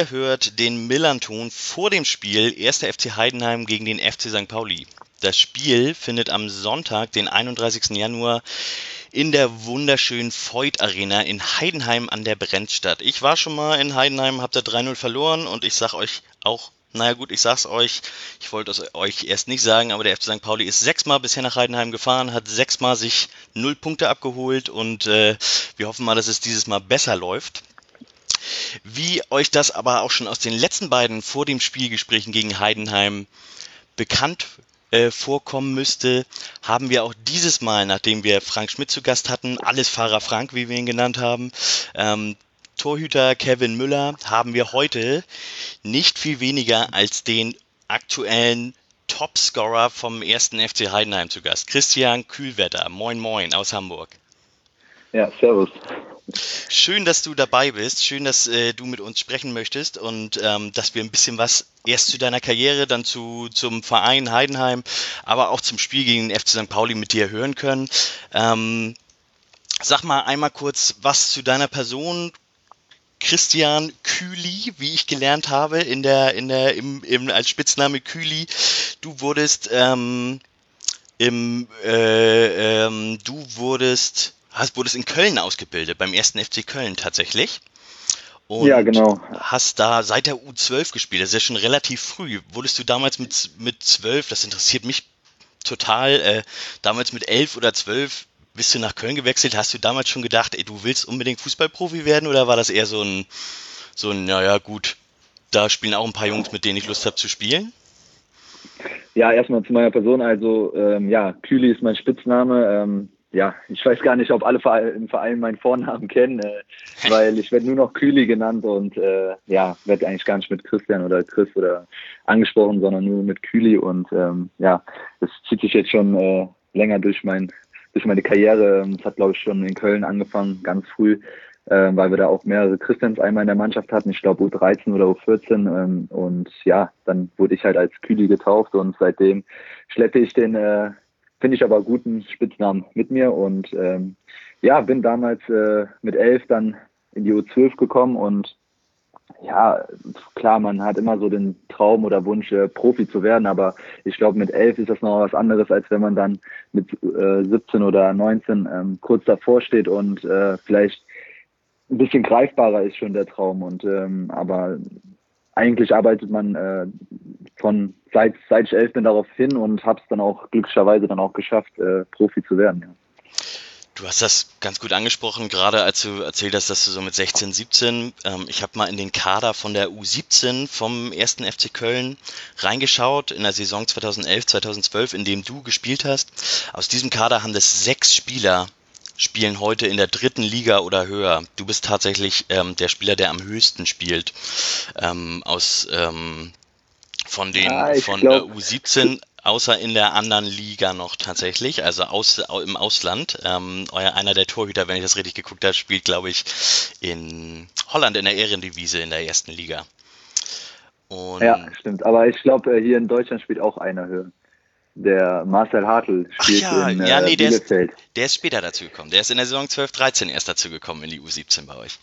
ihr hört den Millanton vor dem Spiel 1. FC Heidenheim gegen den FC St. Pauli. Das Spiel findet am Sonntag, den 31. Januar, in der wunderschönen Voigt Arena in Heidenheim an der Brenz statt. Ich war schon mal in Heidenheim, hab da 3-0 verloren und ich sag euch auch, naja gut, ich sag's euch, ich wollte es euch erst nicht sagen, aber der FC St. Pauli ist sechsmal bisher nach Heidenheim gefahren, hat sechsmal sich null Punkte abgeholt und äh, wir hoffen mal, dass es dieses Mal besser läuft. Wie euch das aber auch schon aus den letzten beiden vor dem Spielgesprächen gegen Heidenheim bekannt äh, vorkommen müsste, haben wir auch dieses Mal, nachdem wir Frank Schmidt zu Gast hatten, alles Fahrer Frank, wie wir ihn genannt haben, ähm, Torhüter Kevin Müller, haben wir heute nicht viel weniger als den aktuellen Topscorer vom ersten FC Heidenheim zu Gast, Christian Kühlwetter. Moin Moin aus Hamburg. Ja, servus. Schön, dass du dabei bist. Schön, dass äh, du mit uns sprechen möchtest und ähm, dass wir ein bisschen was erst zu deiner Karriere, dann zu, zum Verein Heidenheim, aber auch zum Spiel gegen den FC St. Pauli mit dir hören können. Ähm, sag mal einmal kurz was zu deiner Person. Christian Kühli, wie ich gelernt habe, in der, in der, im, im, als Spitzname Kühli. Du wurdest ähm, im, äh, ähm, du wurdest hast, wurdest in Köln ausgebildet, beim ersten FC Köln tatsächlich. Und ja, genau. Hast da seit der U12 gespielt. Das ist ja schon relativ früh. Wurdest du damals mit, mit 12, das interessiert mich total, äh, damals mit 11 oder 12 bist du nach Köln gewechselt. Hast du damals schon gedacht, ey, du willst unbedingt Fußballprofi werden oder war das eher so ein, so ein, naja, gut, da spielen auch ein paar Jungs, mit denen ich Lust habe zu spielen? Ja, erstmal zu meiner Person. Also, ähm, ja, Kühli ist mein Spitzname. Ähm, ja, ich weiß gar nicht, ob alle im Verein meinen Vornamen kennen, äh, weil ich werde nur noch Kühli genannt und äh, ja, werde eigentlich gar nicht mit Christian oder Chris oder angesprochen, sondern nur mit Kühli und ähm, ja, das zieht sich jetzt schon äh, länger durch mein durch meine Karriere. Es hat glaube ich schon in Köln angefangen, ganz früh, äh, weil wir da auch mehrere Christians einmal in der Mannschaft hatten, ich glaube U13 oder U14 ähm, und ja, dann wurde ich halt als Kühli getauft und seitdem schleppe ich den äh, finde ich aber guten Spitznamen mit mir und ähm, ja, bin damals äh, mit elf dann in die U12 gekommen und ja, klar, man hat immer so den Traum oder Wunsch, äh, Profi zu werden, aber ich glaube, mit elf ist das noch was anderes, als wenn man dann mit äh, 17 oder 19 ähm, kurz davor steht und äh, vielleicht ein bisschen greifbarer ist schon der Traum. Und ähm, aber eigentlich arbeitet man äh, von seit, seit ich elf bin darauf hin und habe es dann auch glücklicherweise dann auch geschafft, äh, Profi zu werden. Ja. Du hast das ganz gut angesprochen, gerade als du erzählt hast, dass du so mit 16, 17, ähm, ich habe mal in den Kader von der U17 vom ersten FC Köln reingeschaut in der Saison 2011, 2012, in dem du gespielt hast. Aus diesem Kader haben das sechs Spieler spielen heute in der dritten Liga oder höher. Du bist tatsächlich ähm, der Spieler, der am höchsten spielt. Ähm, aus ähm, von den ah, von der U17 außer in der anderen Liga noch tatsächlich, also aus, im Ausland. Ähm, euer einer der Torhüter, wenn ich das richtig geguckt habe, spielt, glaube ich, in Holland in der Ehrendivise in der ersten Liga. Und ja, stimmt. Aber ich glaube, äh, hier in Deutschland spielt auch einer höher der Marcel Hartl spielt Ach ja, in ja, nee, der ist, der ist später dazu gekommen. Der ist in der Saison 12, 13 erst dazu gekommen in die U17 bei euch.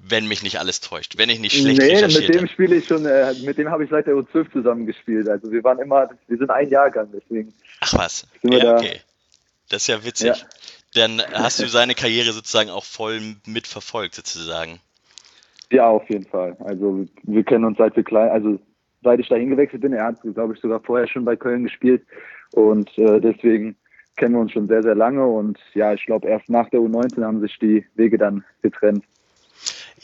Wenn mich nicht alles täuscht, wenn ich nicht schlecht nee, mit dem spiele ich schon, äh, mit dem habe ich seit der U12 zusammengespielt. Also wir waren immer, wir sind ein Jahrgang, deswegen. Ach was, ja, da. okay. Das ist ja witzig. Ja. Dann hast du seine Karriere sozusagen auch voll mitverfolgt, sozusagen. Ja, auf jeden Fall. Also wir kennen uns seit wir klein, also seit ich dahin gewechselt bin. Er hat, glaube ich, sogar vorher schon bei Köln gespielt und äh, deswegen kennen wir uns schon sehr, sehr lange und ja, ich glaube, erst nach der U19 haben sich die Wege dann getrennt.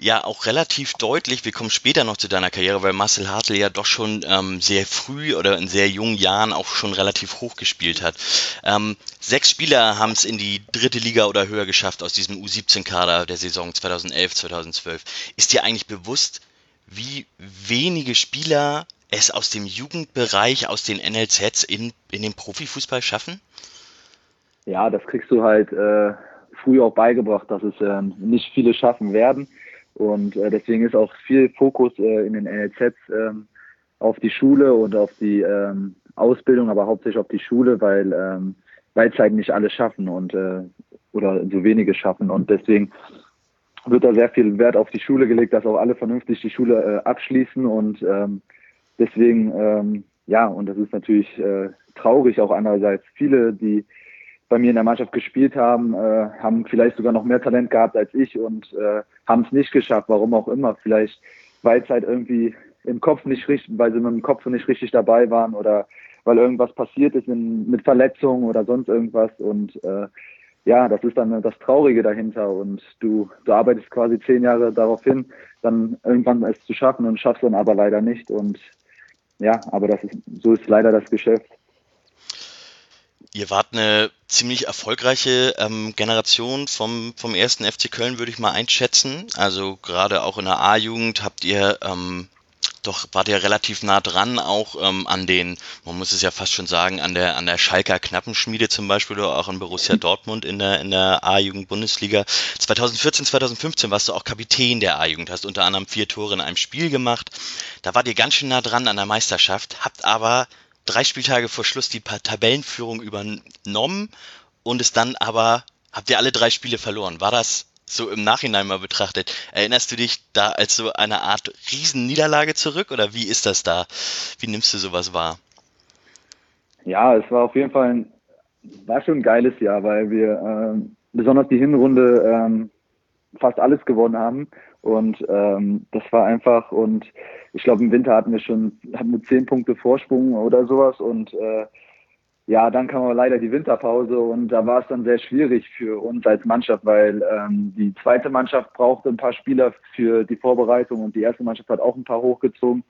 Ja, auch relativ deutlich. Wir kommen später noch zu deiner Karriere, weil Marcel Hartl ja doch schon ähm, sehr früh oder in sehr jungen Jahren auch schon relativ hoch gespielt hat. Ähm, sechs Spieler haben es in die dritte Liga oder höher geschafft aus diesem U17-Kader der Saison 2011, 2012. Ist dir eigentlich bewusst, wie wenige Spieler es aus dem Jugendbereich, aus den NLZs in, in den Profifußball schaffen? Ja, das kriegst du halt äh, früh auch beigebracht, dass es äh, nicht viele schaffen werden. Und äh, deswegen ist auch viel Fokus äh, in den NLZs ähm, auf die Schule und auf die ähm, Ausbildung, aber hauptsächlich auf die Schule, weil ähm, weil es halt nicht alle schaffen und äh, oder so wenige schaffen. Und deswegen wird da sehr viel Wert auf die Schule gelegt, dass auch alle vernünftig die Schule äh, abschließen. Und ähm, deswegen ähm, ja und das ist natürlich äh, traurig auch andererseits viele die bei mir in der Mannschaft gespielt haben, äh, haben vielleicht sogar noch mehr Talent gehabt als ich. Und äh, haben es nicht geschafft, warum auch immer. Vielleicht, weil es halt irgendwie im Kopf nicht richtig, weil sie mit dem Kopf nicht richtig dabei waren oder weil irgendwas passiert ist in, mit Verletzungen oder sonst irgendwas und äh, ja, das ist dann das Traurige dahinter und du, du arbeitest quasi zehn Jahre darauf hin, dann irgendwann es zu schaffen und schaffst dann aber leider nicht und ja, aber das ist, so ist leider das Geschäft. Ihr wart eine ziemlich erfolgreiche ähm, Generation vom, vom ersten FC Köln, würde ich mal einschätzen. Also gerade auch in der A-Jugend habt ihr ähm, doch wart ihr relativ nah dran, auch ähm, an den, man muss es ja fast schon sagen, an der an der Schalker Knappenschmiede zum Beispiel oder auch in Borussia Dortmund in der in der A-Jugend-Bundesliga. 2014, 2015 warst du auch Kapitän der A-Jugend, hast unter anderem vier Tore in einem Spiel gemacht. Da wart ihr ganz schön nah dran an der Meisterschaft, habt aber drei Spieltage vor Schluss die Tabellenführung übernommen und es dann aber, habt ihr alle drei Spiele verloren. War das so im Nachhinein mal betrachtet? Erinnerst du dich da als so eine Art Riesenniederlage zurück oder wie ist das da? Wie nimmst du sowas wahr? Ja, es war auf jeden Fall ein, war schon ein geiles Jahr, weil wir ähm, besonders die Hinrunde ähm, fast alles gewonnen haben und ähm, das war einfach und ich glaube, im Winter hatten wir schon, hatten wir zehn Punkte Vorsprung oder sowas und äh, ja, dann kam aber leider die Winterpause und da war es dann sehr schwierig für uns als Mannschaft, weil ähm, die zweite Mannschaft brauchte ein paar Spieler für die Vorbereitung und die erste Mannschaft hat auch ein paar hochgezogen.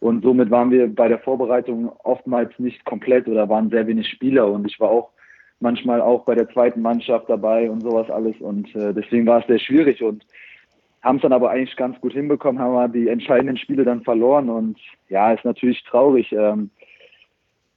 Und somit waren wir bei der Vorbereitung oftmals nicht komplett oder waren sehr wenig Spieler und ich war auch manchmal auch bei der zweiten Mannschaft dabei und sowas alles und äh, deswegen war es sehr schwierig und haben es dann aber eigentlich ganz gut hinbekommen, haben wir die entscheidenden Spiele dann verloren und ja, ist natürlich traurig. Ähm,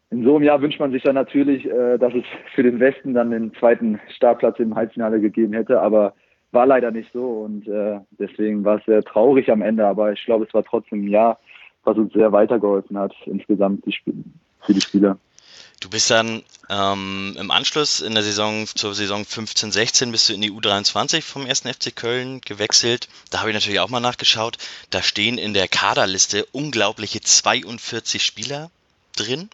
in so einem Jahr wünscht man sich dann natürlich, äh, dass es für den Westen dann den zweiten Startplatz im Halbfinale gegeben hätte, aber war leider nicht so und äh, deswegen war es sehr traurig am Ende, aber ich glaube, es war trotzdem ein Jahr, was uns sehr weitergeholfen hat insgesamt die für die Spieler. Du bist dann ähm, im Anschluss in der Saison zur Saison 15-16 bist du in die U23 vom 1. FC Köln gewechselt. Da habe ich natürlich auch mal nachgeschaut. Da stehen in der Kaderliste unglaubliche 42 Spieler drin.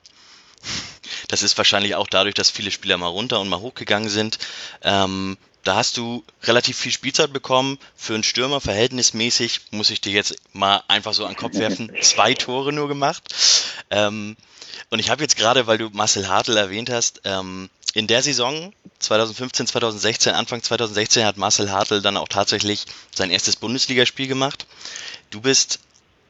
Das ist wahrscheinlich auch dadurch, dass viele Spieler mal runter und mal hochgegangen sind. Ähm, da hast du relativ viel Spielzeit bekommen. Für einen Stürmer verhältnismäßig, muss ich dir jetzt mal einfach so an den Kopf werfen, zwei Tore nur gemacht. Ähm, und ich habe jetzt gerade, weil du Marcel Hartl erwähnt hast, ähm, in der Saison 2015, 2016, Anfang 2016 hat Marcel Hartl dann auch tatsächlich sein erstes Bundesligaspiel gemacht. Du bist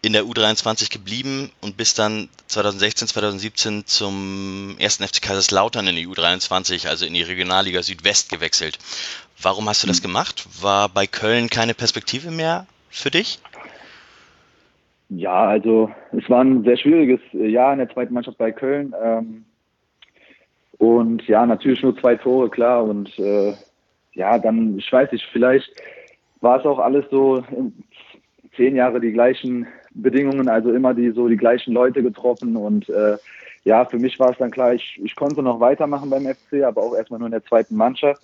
in der U23 geblieben und bist dann 2016, 2017 zum ersten FC Kaiserslautern in die U23, also in die Regionalliga Südwest gewechselt. Warum hast du das hm. gemacht? War bei Köln keine Perspektive mehr für dich? Ja, also es war ein sehr schwieriges Jahr in der zweiten Mannschaft bei Köln. Ähm, und ja, natürlich nur zwei Tore, klar. Und äh, ja, dann, ich weiß nicht, vielleicht war es auch alles so zehn Jahre die gleichen Bedingungen, also immer die so die gleichen Leute getroffen. Und äh, ja, für mich war es dann klar, ich, ich konnte noch weitermachen beim FC, aber auch erstmal nur in der zweiten Mannschaft.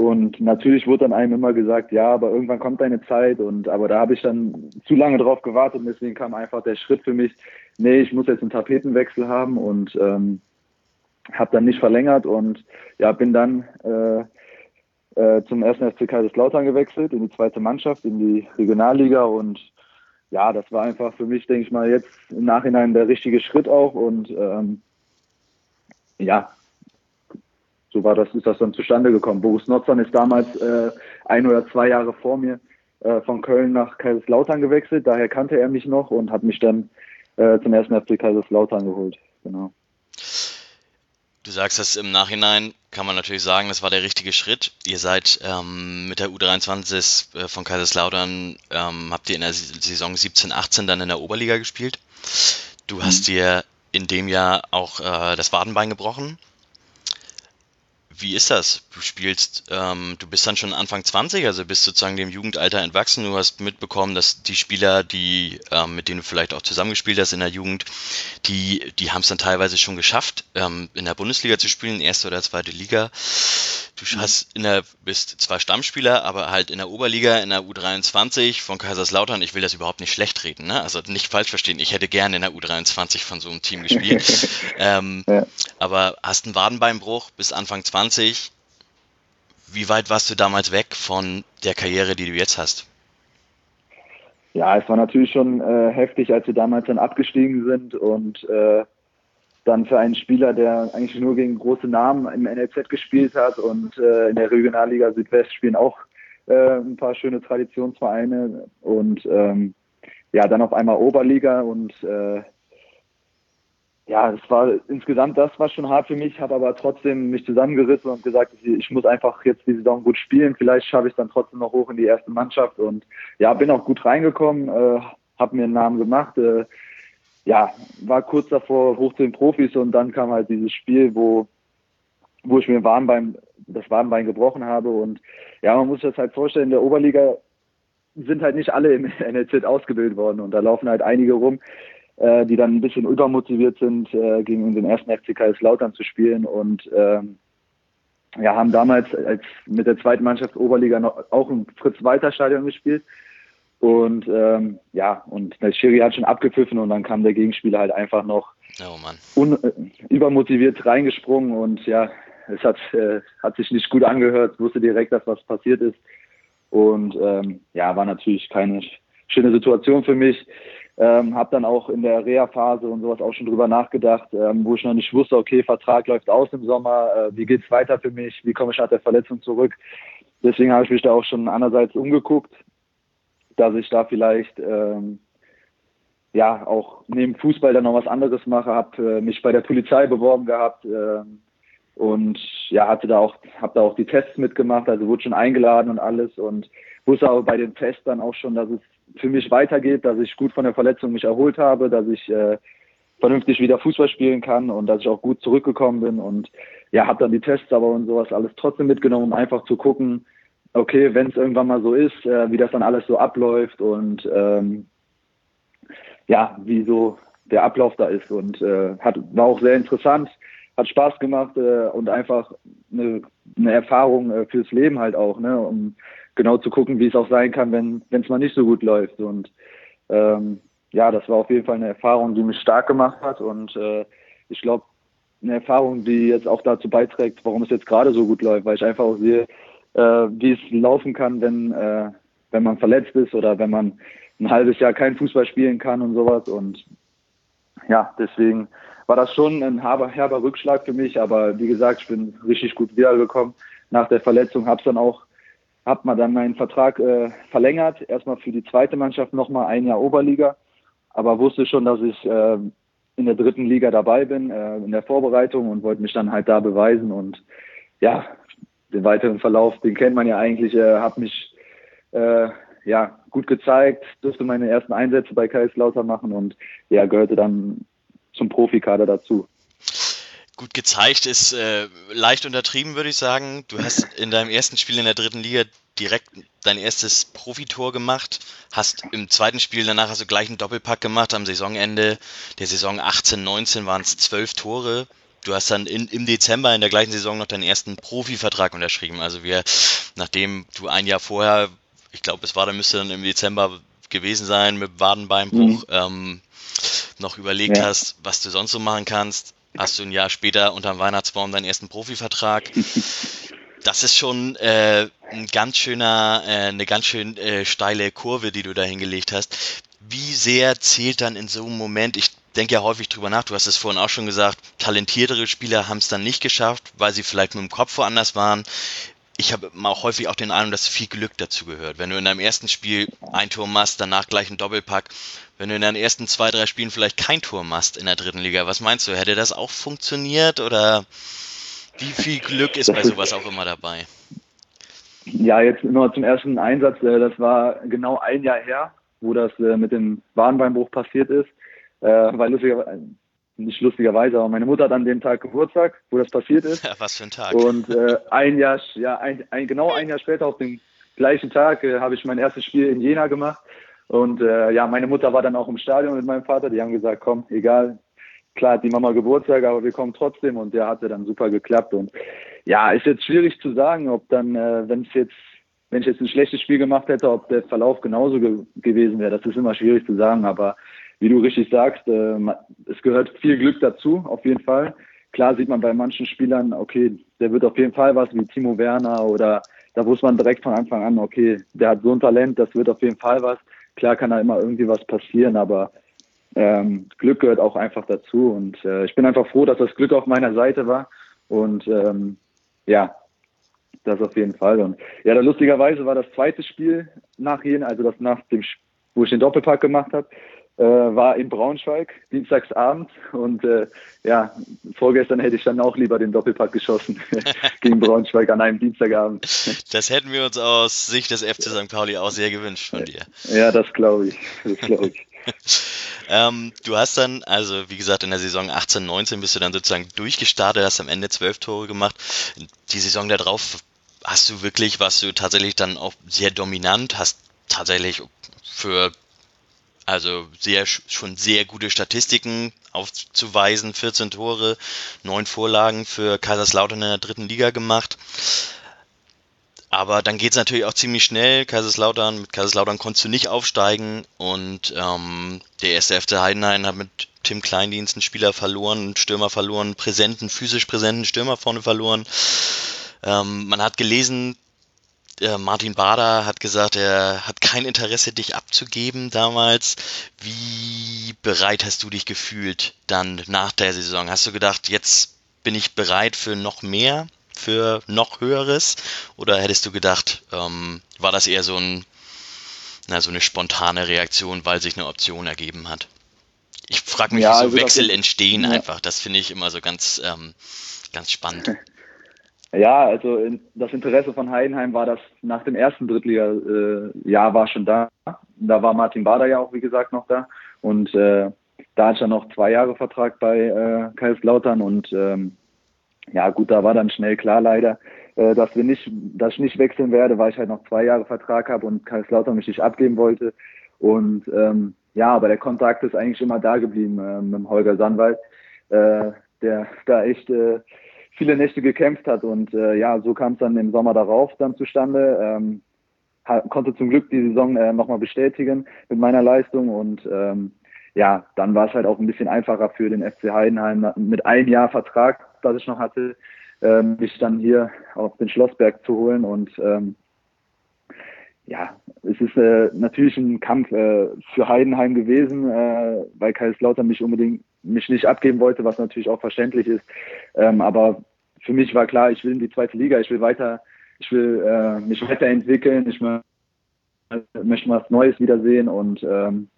Und natürlich wurde dann einem immer gesagt, ja, aber irgendwann kommt deine Zeit. Und aber da habe ich dann zu lange drauf gewartet und deswegen kam einfach der Schritt für mich, nee, ich muss jetzt einen Tapetenwechsel haben und ähm, habe dann nicht verlängert und ja, bin dann äh, äh, zum ersten FC Kaiserslautern gewechselt, in die zweite Mannschaft, in die Regionalliga und ja, das war einfach für mich, denke ich mal, jetzt im Nachhinein der richtige Schritt auch und ähm, ja, so war das, ist das dann zustande gekommen. Boris Notzan ist damals äh, ein oder zwei Jahre vor mir äh, von Köln nach Kaiserslautern gewechselt. Daher kannte er mich noch und hat mich dann äh, zum ersten FC Kaiserslautern geholt. Genau. Du sagst das im Nachhinein, kann man natürlich sagen, das war der richtige Schritt. Ihr seid ähm, mit der U23 äh, von Kaiserslautern, ähm, habt ihr in der Saison 17, 18 dann in der Oberliga gespielt. Du hast mhm. dir in dem Jahr auch äh, das Wadenbein gebrochen. Wie ist das? Du spielst, ähm, du bist dann schon Anfang 20, also bist sozusagen dem Jugendalter entwachsen. Du hast mitbekommen, dass die Spieler, die, ähm, mit denen du vielleicht auch zusammengespielt hast in der Jugend, die, die haben es dann teilweise schon geschafft, ähm, in der Bundesliga zu spielen, erste oder zweite Liga. Du hast in der, bist zwar Stammspieler, aber halt in der Oberliga, in der U23 von Kaiserslautern. Ich will das überhaupt nicht schlecht reden, ne? Also nicht falsch verstehen. Ich hätte gerne in der U23 von so einem Team gespielt. ähm, ja. Aber hast einen Wadenbeinbruch bis Anfang 20. Wie weit warst du damals weg von der Karriere, die du jetzt hast? Ja, es war natürlich schon äh, heftig, als wir damals dann abgestiegen sind und äh, dann für einen Spieler, der eigentlich nur gegen große Namen im NLZ gespielt hat und äh, in der Regionalliga Südwest spielen auch äh, ein paar schöne Traditionsvereine und ähm, ja, dann auf einmal Oberliga und äh, ja, es war insgesamt das war schon hart für mich, habe aber trotzdem mich zusammengerissen und gesagt, ich muss einfach jetzt die Saison gut spielen. Vielleicht schaffe ich es dann trotzdem noch hoch in die erste Mannschaft und ja, bin auch gut reingekommen, äh, habe mir einen Namen gemacht. Äh, ja, war kurz davor hoch zu den Profis und dann kam halt dieses Spiel, wo, wo ich mir Warnbein, das Warnbein gebrochen habe und ja, man muss sich das halt vorstellen, in der Oberliga sind halt nicht alle im NLZ ausgebildet worden und da laufen halt einige rum, äh, die dann ein bisschen übermotiviert sind, äh, gegen den ersten FC Kaiserslautern zu spielen und ähm, ja, haben damals als mit der zweiten Mannschaft Oberliga noch auch im Fritz-Walter-Stadion gespielt und ähm, ja, und der Schiri hat schon abgepfiffen und dann kam der Gegenspieler halt einfach noch oh un, äh, übermotiviert reingesprungen und ja, es hat, äh, hat sich nicht gut angehört, wusste direkt, dass was passiert ist. Und ähm, ja, war natürlich keine schöne Situation für mich. Ähm, habe dann auch in der Reha-Phase und sowas auch schon drüber nachgedacht, ähm, wo ich noch nicht wusste, okay, Vertrag läuft aus im Sommer, äh, wie geht's weiter für mich, wie komme ich nach der Verletzung zurück. Deswegen habe ich mich da auch schon andererseits umgeguckt, dass ich da vielleicht ähm, ja auch neben Fußball dann noch was anderes mache. Habe äh, mich bei der Polizei beworben gehabt äh, und ja hatte da auch habe da auch die Tests mitgemacht, also wurde schon eingeladen und alles und wusste aber bei den Tests dann auch schon, dass es für mich weitergeht, dass ich gut von der Verletzung mich erholt habe, dass ich äh, vernünftig wieder Fußball spielen kann und dass ich auch gut zurückgekommen bin und ja, habe dann die Tests aber und sowas alles trotzdem mitgenommen, um einfach zu gucken, okay, wenn es irgendwann mal so ist, äh, wie das dann alles so abläuft und ähm, ja, wie so der Ablauf da ist. Und äh, hat, war auch sehr interessant, hat Spaß gemacht äh, und einfach eine, eine Erfahrung äh, fürs Leben halt auch, ne, um genau zu gucken, wie es auch sein kann, wenn es mal nicht so gut läuft. Und ähm, ja, das war auf jeden Fall eine Erfahrung, die mich stark gemacht hat und äh, ich glaube, eine Erfahrung, die jetzt auch dazu beiträgt, warum es jetzt gerade so gut läuft, weil ich einfach auch sehe, äh, wie es laufen kann, wenn, äh, wenn man verletzt ist oder wenn man ein halbes Jahr kein Fußball spielen kann und sowas. Und ja, deswegen war das schon ein herber, herber Rückschlag für mich. Aber wie gesagt, ich bin richtig gut wiedergekommen nach der Verletzung. Hab's dann auch, hab mal dann meinen Vertrag äh, verlängert. Erstmal für die zweite Mannschaft nochmal ein Jahr Oberliga. Aber wusste schon, dass ich äh, in der dritten Liga dabei bin, äh, in der Vorbereitung und wollte mich dann halt da beweisen. Und ja, den weiteren Verlauf, den kennt man ja eigentlich, äh, habe mich äh, ja gut gezeigt, durfte meine ersten Einsätze bei Kaiserslautern machen und ja, gehörte dann zum Profikader dazu. Gut gezeigt ist äh, leicht untertrieben, würde ich sagen. Du hast in deinem ersten Spiel in der dritten Liga direkt dein erstes Profitor gemacht, hast im zweiten Spiel danach hast du gleich einen Doppelpack gemacht. Am Saisonende der Saison 18-19 waren es zwölf Tore du hast dann in, im Dezember in der gleichen Saison noch deinen ersten Profivertrag unterschrieben. Also wir, nachdem du ein Jahr vorher, ich glaube, es war, da müsste dann im Dezember gewesen sein mit Wadenbeinbruch, mhm. ähm, noch überlegt ja. hast, was du sonst so machen kannst, hast du ein Jahr später unterm Weihnachtsbaum deinen ersten Profivertrag. Das ist schon äh, ein ganz schöner, äh, eine ganz schön äh, steile Kurve, die du da hingelegt hast. Wie sehr zählt dann in so einem Moment, ich denke ja häufig drüber nach, du hast es vorhin auch schon gesagt, talentiertere Spieler haben es dann nicht geschafft, weil sie vielleicht mit dem Kopf woanders waren. Ich habe auch häufig auch den Eindruck, dass viel Glück dazu gehört. Wenn du in deinem ersten Spiel ein Tor machst, danach gleich ein Doppelpack. Wenn du in deinen ersten zwei, drei Spielen vielleicht kein Tor machst in der dritten Liga, was meinst du? Hätte das auch funktioniert oder wie viel Glück ist bei sowas auch immer dabei? Ja, jetzt nur zum ersten Einsatz. Äh, das war genau ein Jahr her, wo das äh, mit dem Wadenbeinbruch passiert ist äh, weil lustigerweise, nicht lustigerweise, aber meine Mutter hat an dem Tag Geburtstag, wo das passiert ist. Ja, was für ein Tag. Und äh, ein Jahr, ja, ein, ein, genau ein Jahr später, auf dem gleichen Tag, äh, habe ich mein erstes Spiel in Jena gemacht. Und äh, ja, meine Mutter war dann auch im Stadion mit meinem Vater. Die haben gesagt, komm, egal, klar hat die Mama Geburtstag, aber wir kommen trotzdem. Und der hatte dann super geklappt. Und ja, ist jetzt schwierig zu sagen, ob dann, äh, wenn es jetzt wenn ich jetzt ein schlechtes Spiel gemacht hätte, ob der Verlauf genauso ge gewesen wäre. Das ist immer schwierig zu sagen, aber wie du richtig sagst, äh, es gehört viel Glück dazu, auf jeden Fall. Klar sieht man bei manchen Spielern, okay, der wird auf jeden Fall was wie Timo Werner oder da wusste man direkt von Anfang an, okay, der hat so ein Talent, das wird auf jeden Fall was. Klar kann da immer irgendwie was passieren, aber ähm, Glück gehört auch einfach dazu und äh, ich bin einfach froh, dass das Glück auf meiner Seite war und ähm, ja, das auf jeden Fall. Und ja, da lustigerweise war das zweite Spiel nach Jena, also das nach dem, wo ich den Doppelpack gemacht habe, äh, war in Braunschweig, dienstagsabend. Und äh, ja, vorgestern hätte ich dann auch lieber den Doppelpack geschossen gegen Braunschweig an einem Dienstagabend. Das hätten wir uns aus Sicht des FC St. Pauli auch sehr gewünscht von dir. Ja, das glaube ich. Das glaube ich. ähm, du hast dann, also wie gesagt, in der Saison 18, 19 bist du dann sozusagen durchgestartet, hast am Ende zwölf Tore gemacht. Die Saison darauf hast du wirklich, warst du tatsächlich dann auch sehr dominant, hast tatsächlich für also sehr schon sehr gute Statistiken aufzuweisen, 14 Tore, 9 Vorlagen für Kaiserslautern in der dritten Liga gemacht. Aber dann geht es natürlich auch ziemlich schnell. Kaiserslautern, mit Kaiserslautern konntest du nicht aufsteigen und ähm, der erste FC Heidenheim hat mit Tim Kleindienst einen Spieler verloren, einen Stürmer verloren, präsenten, physisch präsenten Stürmer vorne verloren. Ähm, man hat gelesen, äh, Martin Bader hat gesagt, er hat kein Interesse, dich abzugeben damals. Wie bereit hast du dich gefühlt dann nach der Saison? Hast du gedacht, jetzt bin ich bereit für noch mehr, für noch höheres? Oder hättest du gedacht, ähm, war das eher so, ein, na, so eine spontane Reaktion, weil sich eine Option ergeben hat? Ich frage mich, ja, wie so also Wechsel entstehen ja. einfach. Das finde ich immer so ganz, ähm, ganz spannend. Ja, also das Interesse von Heidenheim war das nach dem ersten Drittliga-Jahr äh, war schon da. Da war Martin Bader ja auch, wie gesagt, noch da. Und äh, da ich dann noch zwei Jahre Vertrag bei äh, Kaiserslautern und ähm, ja gut, da war dann schnell klar leider, äh, dass wir nicht, dass ich nicht wechseln werde, weil ich halt noch zwei Jahre Vertrag habe und Kaiserslautern mich nicht abgeben wollte. Und ähm, ja, aber der Kontakt ist eigentlich immer da geblieben äh, mit dem Holger Sandwald, äh, der da echt äh, viele Nächte gekämpft hat. Und äh, ja, so kam es dann im Sommer darauf dann zustande. Ähm, konnte zum Glück die Saison äh, nochmal bestätigen mit meiner Leistung und ähm, ja, dann war es halt auch ein bisschen einfacher für den FC Heidenheim mit einem Jahr Vertrag, das ich noch hatte, äh, mich dann hier auf den Schlossberg zu holen und ähm, ja, es ist äh, natürlich ein Kampf äh, für Heidenheim gewesen, äh, weil Kaiserslautern mich unbedingt mich nicht abgeben wollte, was natürlich auch verständlich ist. Ähm, aber für mich war klar, ich will in die zweite Liga, ich will weiter, ich will äh, mich weiterentwickeln, ich möchte was Neues wiedersehen und ähm,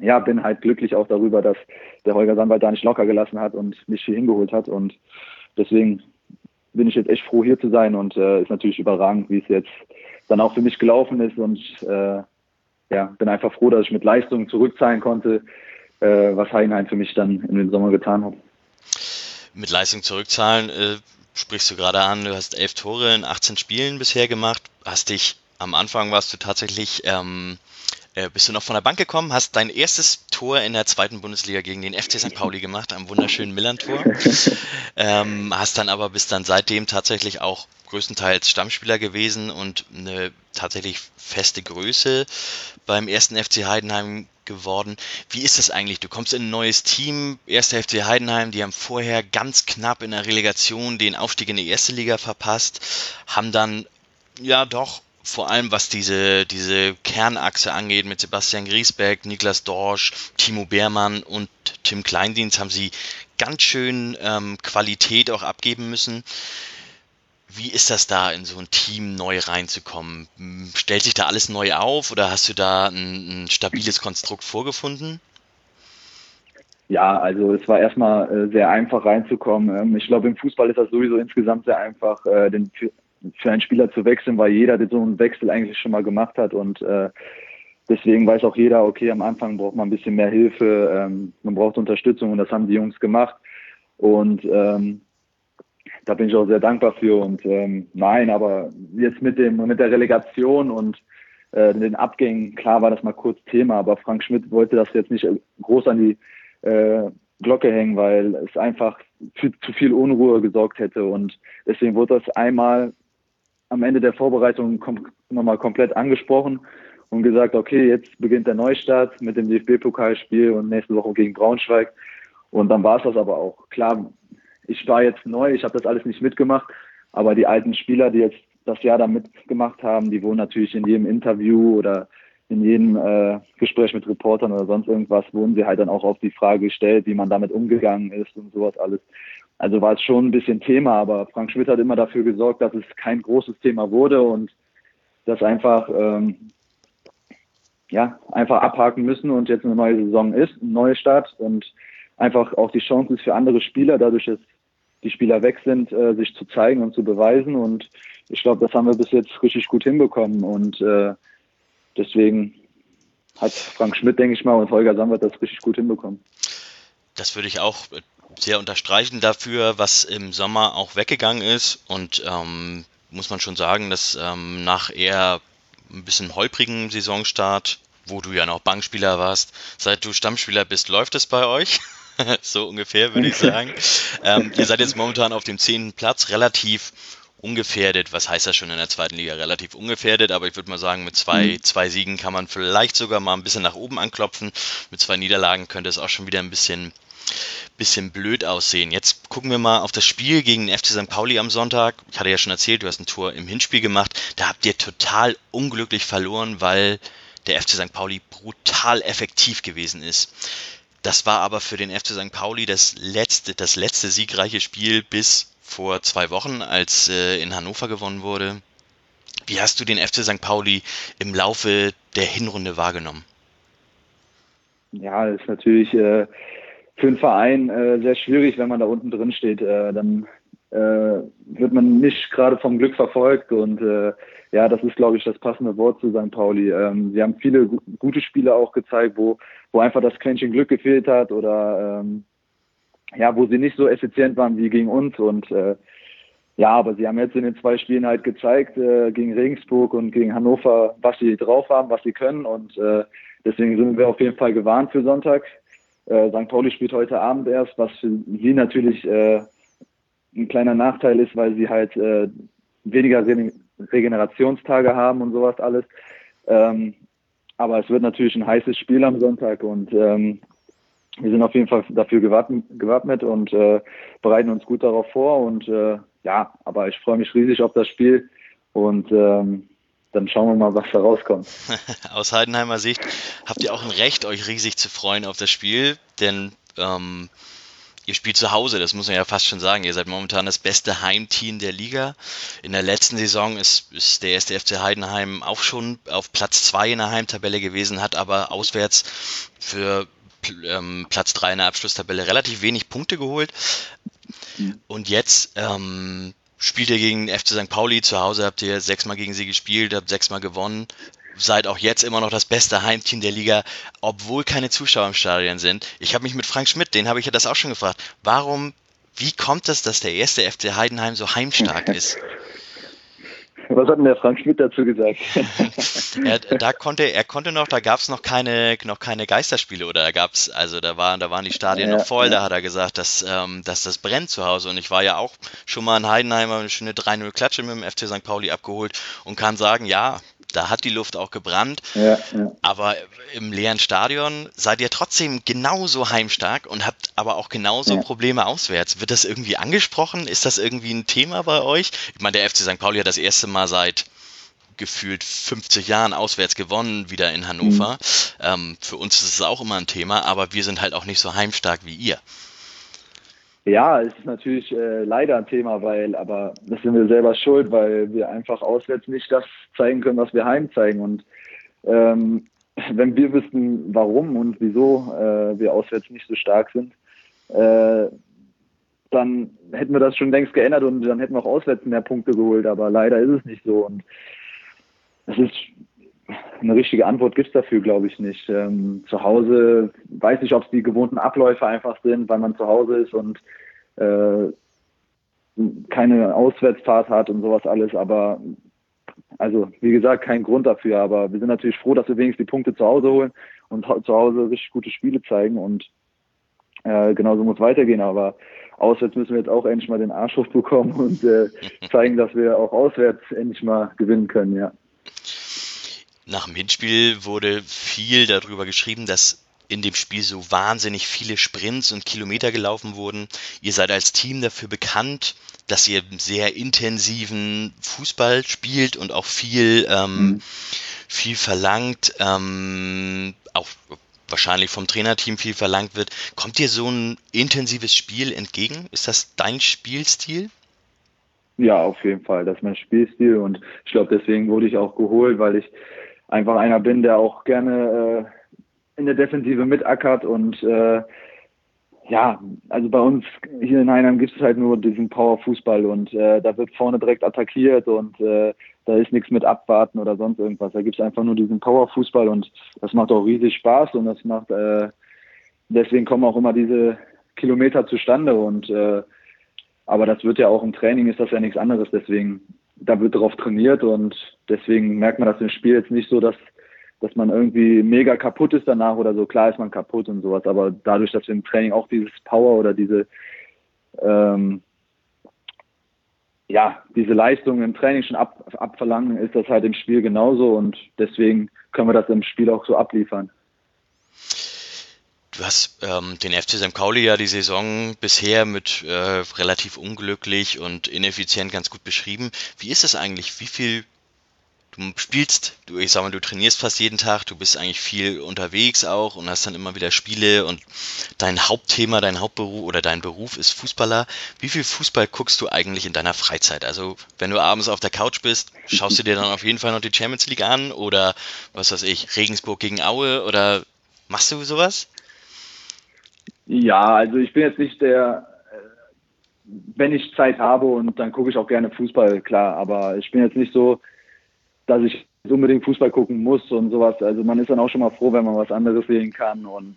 ja, bin halt glücklich auch darüber, dass der Holger Sandwald da nicht locker gelassen hat und mich hier hingeholt hat und deswegen bin ich jetzt echt froh hier zu sein und äh, ist natürlich überragend, wie es jetzt dann auch für mich gelaufen ist und äh, ja, bin einfach froh, dass ich mit Leistungen zurückzahlen konnte, was Heidenheim für mich dann in den Sommer getan hat. Mit Leistung zurückzahlen, äh, sprichst du gerade an, du hast elf Tore in 18 Spielen bisher gemacht, hast dich, am Anfang warst du tatsächlich, ähm, äh, bist du noch von der Bank gekommen, hast dein erstes Tor in der zweiten Bundesliga gegen den FC St. Pauli gemacht, am wunderschönen Millantor. ähm, hast dann aber bis dann seitdem tatsächlich auch größtenteils Stammspieler gewesen und eine tatsächlich feste Größe beim ersten FC Heidenheim geworden. Wie ist das eigentlich? Du kommst in ein neues Team, erster FC Heidenheim, die haben vorher ganz knapp in der Relegation den Aufstieg in die erste Liga verpasst, haben dann ja doch vor allem was diese, diese Kernachse angeht mit Sebastian Griesbeck, Niklas Dorsch, Timo Beermann und Tim Kleindienst haben sie ganz schön ähm, Qualität auch abgeben müssen. Wie ist das da, in so ein Team neu reinzukommen? Stellt sich da alles neu auf oder hast du da ein, ein stabiles Konstrukt vorgefunden? Ja, also es war erstmal äh, sehr einfach reinzukommen. Ähm, ich glaube, im Fußball ist das sowieso insgesamt sehr einfach, äh, den, für, einen Spieler zu wechseln, weil jeder so einen Wechsel eigentlich schon mal gemacht hat und äh, deswegen weiß auch jeder, okay, am Anfang braucht man ein bisschen mehr Hilfe, ähm, man braucht Unterstützung und das haben die Jungs gemacht. Und ähm, da bin ich auch sehr dankbar für. Und ähm, nein, aber jetzt mit dem mit der Relegation und äh, den Abgängen, klar war das mal kurz Thema, aber Frank Schmidt wollte das jetzt nicht groß an die äh, Glocke hängen, weil es einfach für zu viel Unruhe gesorgt hätte. Und deswegen wurde das einmal am Ende der Vorbereitung kom nochmal komplett angesprochen und gesagt, okay, jetzt beginnt der Neustart mit dem DFB-Pokalspiel und nächste Woche gegen Braunschweig. Und dann war es das aber auch. Klar, ich war jetzt neu, ich habe das alles nicht mitgemacht, aber die alten Spieler, die jetzt das Jahr da mitgemacht haben, die wurden natürlich in jedem Interview oder in jedem äh, Gespräch mit Reportern oder sonst irgendwas, wurden sie halt dann auch auf die Frage gestellt, wie man damit umgegangen ist und sowas alles. Also war es schon ein bisschen Thema, aber Frank Schmidt hat immer dafür gesorgt, dass es kein großes Thema wurde und das einfach ähm, ja einfach abhaken müssen und jetzt eine neue Saison ist, ein neuer Start und einfach auch die Chance ist für andere Spieler, dadurch, dass die Spieler weg sind, äh, sich zu zeigen und zu beweisen. Und ich glaube, das haben wir bis jetzt richtig gut hinbekommen. Und äh, deswegen hat Frank Schmidt, denke ich mal, und Holger Sambert das richtig gut hinbekommen. Das würde ich auch sehr unterstreichen dafür, was im Sommer auch weggegangen ist. Und ähm, muss man schon sagen, dass ähm, nach eher ein bisschen holprigen Saisonstart, wo du ja noch Bankspieler warst, seit du Stammspieler bist, läuft es bei euch. so ungefähr, würde ich sagen. ähm, ihr seid jetzt momentan auf dem zehnten Platz, relativ ungefährdet. Was heißt das schon in der zweiten Liga? Relativ ungefährdet, aber ich würde mal sagen, mit zwei, mhm. zwei Siegen kann man vielleicht sogar mal ein bisschen nach oben anklopfen. Mit zwei Niederlagen könnte es auch schon wieder ein bisschen, bisschen blöd aussehen. Jetzt gucken wir mal auf das Spiel gegen den FC St. Pauli am Sonntag. Ich hatte ja schon erzählt, du hast ein Tor im Hinspiel gemacht. Da habt ihr total unglücklich verloren, weil der FC St. Pauli brutal effektiv gewesen ist. Das war aber für den FC St. Pauli das letzte, das letzte siegreiche Spiel bis vor zwei Wochen, als äh, in Hannover gewonnen wurde. Wie hast du den FC St. Pauli im Laufe der Hinrunde wahrgenommen? Ja, das ist natürlich äh, für einen Verein äh, sehr schwierig, wenn man da unten drin steht. Äh, dann äh, wird man nicht gerade vom Glück verfolgt und äh, ja, das ist, glaube ich, das passende Wort zu St. Pauli. Ähm, sie haben viele gute Spiele auch gezeigt, wo, wo einfach das Quäntchen Glück gefehlt hat oder ähm, ja, wo sie nicht so effizient waren wie gegen uns und äh, ja, aber sie haben jetzt in den zwei Spielen halt gezeigt, äh, gegen Regensburg und gegen Hannover, was sie drauf haben, was sie können und äh, deswegen sind wir auf jeden Fall gewarnt für Sonntag. Äh, St. Pauli spielt heute Abend erst, was für sie natürlich äh, ein kleiner Nachteil ist, weil sie halt äh, weniger Re Regenerationstage haben und sowas alles. Ähm, aber es wird natürlich ein heißes Spiel am Sonntag und ähm, wir sind auf jeden Fall dafür gewappnet, und äh, bereiten uns gut darauf vor. Und äh, ja, aber ich freue mich riesig auf das Spiel und ähm, dann schauen wir mal, was da rauskommt. Aus Heidenheimer Sicht habt ihr auch ein Recht, euch riesig zu freuen auf das Spiel, denn ähm, ihr spielt zu Hause, das muss man ja fast schon sagen. Ihr seid momentan das beste Heimteam der Liga. In der letzten Saison ist, ist der erste FC Heidenheim auch schon auf Platz 2 in der Heimtabelle gewesen, hat aber auswärts für ähm, Platz 3 in der Abschlusstabelle relativ wenig Punkte geholt. Und jetzt ähm, spielt ihr gegen FC St. Pauli zu Hause, habt ihr sechsmal gegen sie gespielt, habt sechsmal gewonnen, seid auch jetzt immer noch das beste Heimteam der Liga, obwohl keine Zuschauer im Stadion sind. Ich habe mich mit Frank Schmidt, den habe ich ja das auch schon gefragt, warum, wie kommt es, dass der erste FC Heidenheim so heimstark ist? Was hat denn der Frank Schmidt dazu gesagt? er, da konnte, er konnte noch, da gab es noch keine, noch keine Geisterspiele oder da gab's, also da waren, da waren die Stadien ja, noch voll, ja. da hat er gesagt, dass, ähm, dass das brennt zu Hause. Und ich war ja auch schon mal in Heidenheim, eine schöne 3-0 Klatsche mit dem FC St. Pauli abgeholt und kann sagen, ja, da hat die Luft auch gebrannt. Ja, ja. Aber im leeren Stadion seid ihr trotzdem genauso heimstark und habt aber auch genauso ja. Probleme auswärts. Wird das irgendwie angesprochen? Ist das irgendwie ein Thema bei euch? Ich meine, der FC St. Pauli hat das erste Mal seit gefühlt 50 Jahren auswärts gewonnen, wieder in Hannover. Mhm. Ähm, für uns ist es auch immer ein Thema, aber wir sind halt auch nicht so heimstark wie ihr. Ja, es ist natürlich äh, leider ein Thema, weil, aber das sind wir selber schuld, weil wir einfach auswärts nicht das zeigen können, was wir heim zeigen. Und ähm, wenn wir wüssten, warum und wieso äh, wir auswärts nicht so stark sind, äh, dann hätten wir das schon längst geändert und dann hätten wir auch auswärts mehr Punkte geholt. Aber leider ist es nicht so. Und es ist eine richtige Antwort gibt es dafür, glaube ich, nicht. Ähm, zu Hause weiß ich, ob es die gewohnten Abläufe einfach sind, weil man zu Hause ist und äh, keine Auswärtsfahrt hat und sowas alles, aber also wie gesagt, kein Grund dafür, aber wir sind natürlich froh, dass wir wenigstens die Punkte zu Hause holen und zu Hause richtig gute Spiele zeigen und äh, genauso muss weitergehen, aber auswärts müssen wir jetzt auch endlich mal den Arsch hochbekommen und äh, zeigen, dass wir auch auswärts endlich mal gewinnen können, ja. Nach dem Hinspiel wurde viel darüber geschrieben, dass in dem Spiel so wahnsinnig viele Sprints und Kilometer gelaufen wurden. Ihr seid als Team dafür bekannt, dass ihr sehr intensiven Fußball spielt und auch viel, ähm, mhm. viel verlangt, ähm, auch wahrscheinlich vom Trainerteam viel verlangt wird. Kommt dir so ein intensives Spiel entgegen? Ist das dein Spielstil? Ja, auf jeden Fall. Das ist mein Spielstil und ich glaube, deswegen wurde ich auch geholt, weil ich einfach einer bin, der auch gerne äh, in der Defensive mitackert und äh, ja, also bei uns hier in Heinheim gibt es halt nur diesen Power-Fußball und äh, da wird vorne direkt attackiert und äh, da ist nichts mit Abwarten oder sonst irgendwas. Da gibt es einfach nur diesen Power-Fußball und das macht auch riesig Spaß und das macht, äh, deswegen kommen auch immer diese Kilometer zustande und äh, aber das wird ja auch im Training ist das ja nichts anderes, deswegen da wird drauf trainiert und deswegen merkt man das im Spiel jetzt nicht so, dass, dass man irgendwie mega kaputt ist danach oder so. Klar ist man kaputt und sowas, aber dadurch, dass wir im Training auch dieses Power oder diese, ähm, ja, diese Leistung im Training schon ab, abverlangen, ist das halt im Spiel genauso und deswegen können wir das im Spiel auch so abliefern. Du hast ähm, den FC St. Pauli ja die Saison bisher mit äh, relativ unglücklich und ineffizient ganz gut beschrieben. Wie ist das eigentlich? Wie viel du spielst, du, ich sag mal, du trainierst fast jeden Tag, du bist eigentlich viel unterwegs auch und hast dann immer wieder Spiele und dein Hauptthema, dein Hauptberuf oder dein Beruf ist Fußballer. Wie viel Fußball guckst du eigentlich in deiner Freizeit? Also, wenn du abends auf der Couch bist, schaust du dir dann auf jeden Fall noch die Champions League an oder was weiß ich, Regensburg gegen Aue oder machst du sowas? Ja, also ich bin jetzt nicht der, äh, wenn ich Zeit habe und dann gucke ich auch gerne Fußball, klar, aber ich bin jetzt nicht so, dass ich unbedingt Fußball gucken muss und sowas. Also man ist dann auch schon mal froh, wenn man was anderes sehen kann. Und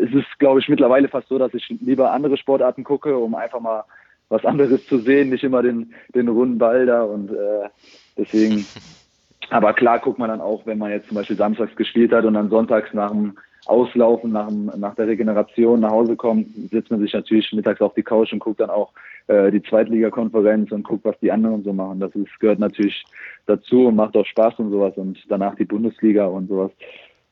es ist, glaube ich, mittlerweile fast so, dass ich lieber andere Sportarten gucke, um einfach mal was anderes zu sehen, nicht immer den, den runden Ball da und äh, deswegen. Aber klar guckt man dann auch, wenn man jetzt zum Beispiel samstags gespielt hat und dann sonntags nach dem Auslaufen, nach, dem, nach der Regeneration nach Hause kommt, sitzt man sich natürlich mittags auf die Couch und guckt dann auch äh, die Zweitligakonferenz und guckt, was die anderen so machen. Das ist, gehört natürlich dazu und macht auch Spaß und sowas und danach die Bundesliga und sowas.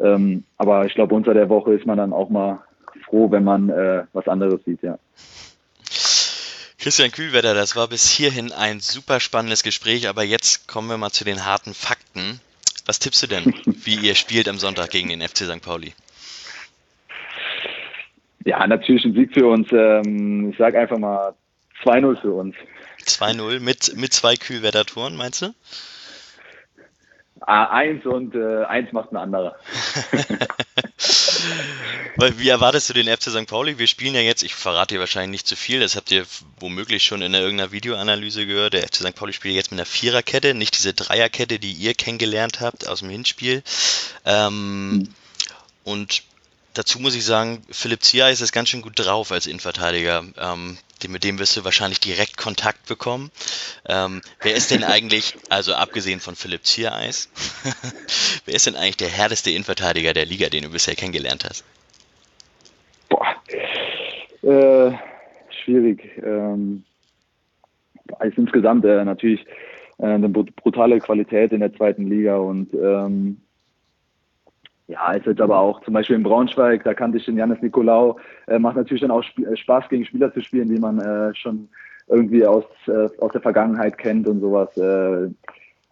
Ähm, aber ich glaube, unter der Woche ist man dann auch mal froh, wenn man äh, was anderes sieht, ja. Christian Kühlwetter, das war bis hierhin ein super spannendes Gespräch, aber jetzt kommen wir mal zu den harten Fakten. Was tippst du denn, wie ihr spielt am Sonntag gegen den FC St. Pauli? Ja, natürlich ein Sieg für uns. Ähm, ich sage einfach mal 2-0 für uns. 2-0 mit, mit zwei Kühlwettertoren, meinst du? Ah, eins und äh, eins macht ein anderer. Wie erwartest du den FC St. Pauli? Wir spielen ja jetzt, ich verrate dir wahrscheinlich nicht zu viel, das habt ihr womöglich schon in irgendeiner Videoanalyse gehört. Der FC St. Pauli spielt jetzt mit einer Viererkette, nicht diese Dreierkette, die ihr kennengelernt habt aus dem Hinspiel. Ähm, mhm. Und dazu muss ich sagen, Philipp Ziereis ist ganz schön gut drauf als Innenverteidiger. Ähm, mit dem wirst du wahrscheinlich direkt Kontakt bekommen. Ähm, wer ist denn eigentlich, also abgesehen von Philipp Ziereis, wer ist denn eigentlich der härteste Innenverteidiger der Liga, den du bisher kennengelernt hast? Boah, äh, schwierig. Ähm, also insgesamt äh, natürlich äh, eine brutale Qualität in der zweiten Liga und ähm, ja, ist jetzt aber auch zum Beispiel in Braunschweig, da kannte ich den Janis Nikolaou, äh, macht natürlich dann auch Sp äh, Spaß gegen Spieler zu spielen, die man äh, schon irgendwie aus, äh, aus der Vergangenheit kennt und sowas. Äh,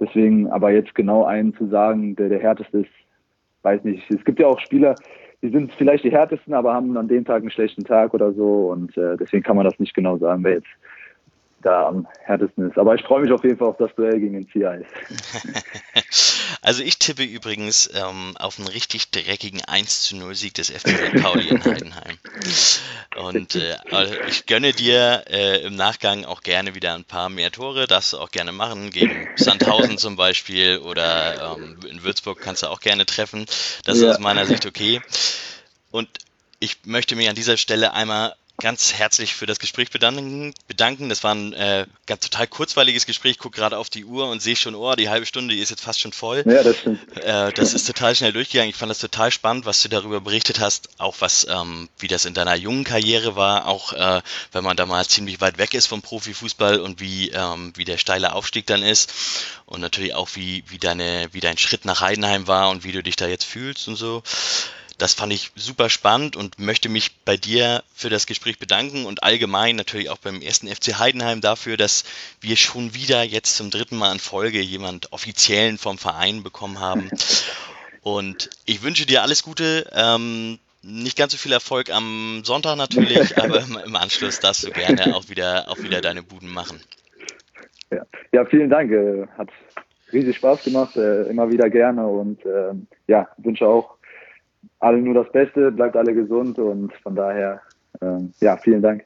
deswegen, aber jetzt genau einen zu sagen, der der härteste ist, weiß nicht. Es gibt ja auch Spieler, die sind vielleicht die härtesten, aber haben an dem Tag einen schlechten Tag oder so und äh, deswegen kann man das nicht genau sagen, wer jetzt da am härtesten ist. Aber ich freue mich auf jeden Fall auf das Duell gegen den Ziereis. Also ich tippe übrigens ähm, auf einen richtig dreckigen 1 zu 0 Sieg des FC St. Pauli in Heidenheim. Und äh, ich gönne dir äh, im Nachgang auch gerne wieder ein paar mehr Tore. Darfst du auch gerne machen. Gegen Sandhausen zum Beispiel oder ähm, in Würzburg kannst du auch gerne treffen. Das ja. ist aus meiner Sicht okay. Und ich möchte mich an dieser Stelle einmal ganz herzlich für das Gespräch bedanken. bedanken. Das war ein äh, ganz total kurzweiliges Gespräch. Ich gucke gerade auf die Uhr und sehe schon, oh, die halbe Stunde die ist jetzt fast schon voll. Ja, das stimmt. Äh, das ist total schnell durchgegangen. Ich fand das total spannend, was du darüber berichtet hast, auch was, ähm, wie das in deiner jungen Karriere war, auch äh, wenn man da mal ziemlich weit weg ist vom Profifußball und wie, ähm, wie der steile Aufstieg dann ist. Und natürlich auch, wie, wie, deine, wie dein Schritt nach Heidenheim war und wie du dich da jetzt fühlst und so. Das fand ich super spannend und möchte mich bei dir für das Gespräch bedanken und allgemein natürlich auch beim ersten FC Heidenheim dafür, dass wir schon wieder jetzt zum dritten Mal in Folge jemand offiziellen vom Verein bekommen haben. Und ich wünsche dir alles Gute. Ähm, nicht ganz so viel Erfolg am Sonntag natürlich, aber im Anschluss darfst du gerne auch wieder, auch wieder deine Buden machen. Ja, ja vielen Dank. Äh, hat riesig Spaß gemacht, äh, immer wieder gerne und ähm, ja, wünsche auch alle nur das Beste, bleibt alle gesund und von daher, ähm, ja, vielen Dank.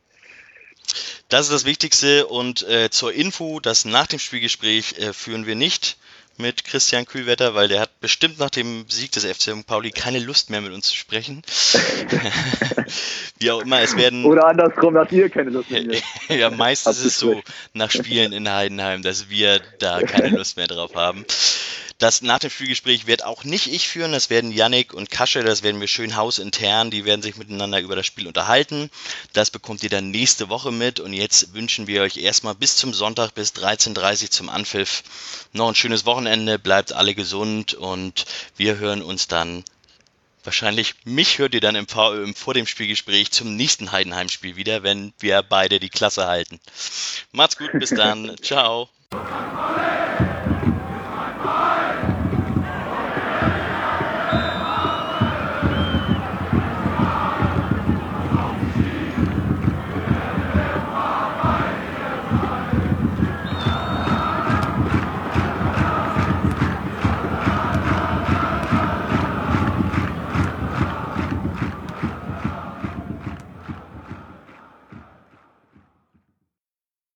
Das ist das Wichtigste und äh, zur Info, das nach dem Spielgespräch äh, führen wir nicht mit Christian Kühlwetter, weil der hat bestimmt nach dem Sieg des FC St. Pauli keine Lust mehr mit uns zu sprechen. Wie auch immer, es werden. Oder andersrum, dass ihr keine Lust mehr habt. ja, meistens ist es so nach Spielen in Heidenheim, dass wir da keine Lust mehr drauf haben. Das nach dem Spielgespräch wird auch nicht ich führen, das werden Yannick und Kasche, das werden wir schön hausintern, die werden sich miteinander über das Spiel unterhalten. Das bekommt ihr dann nächste Woche mit und jetzt wünschen wir euch erstmal bis zum Sonntag bis 13.30 Uhr zum Anpfiff noch ein schönes Wochenende, bleibt alle gesund und wir hören uns dann Wahrscheinlich mich hört ihr dann im, im, vor dem Spielgespräch zum nächsten Heidenheim-Spiel wieder, wenn wir beide die Klasse halten. Macht's gut, bis dann. Ciao.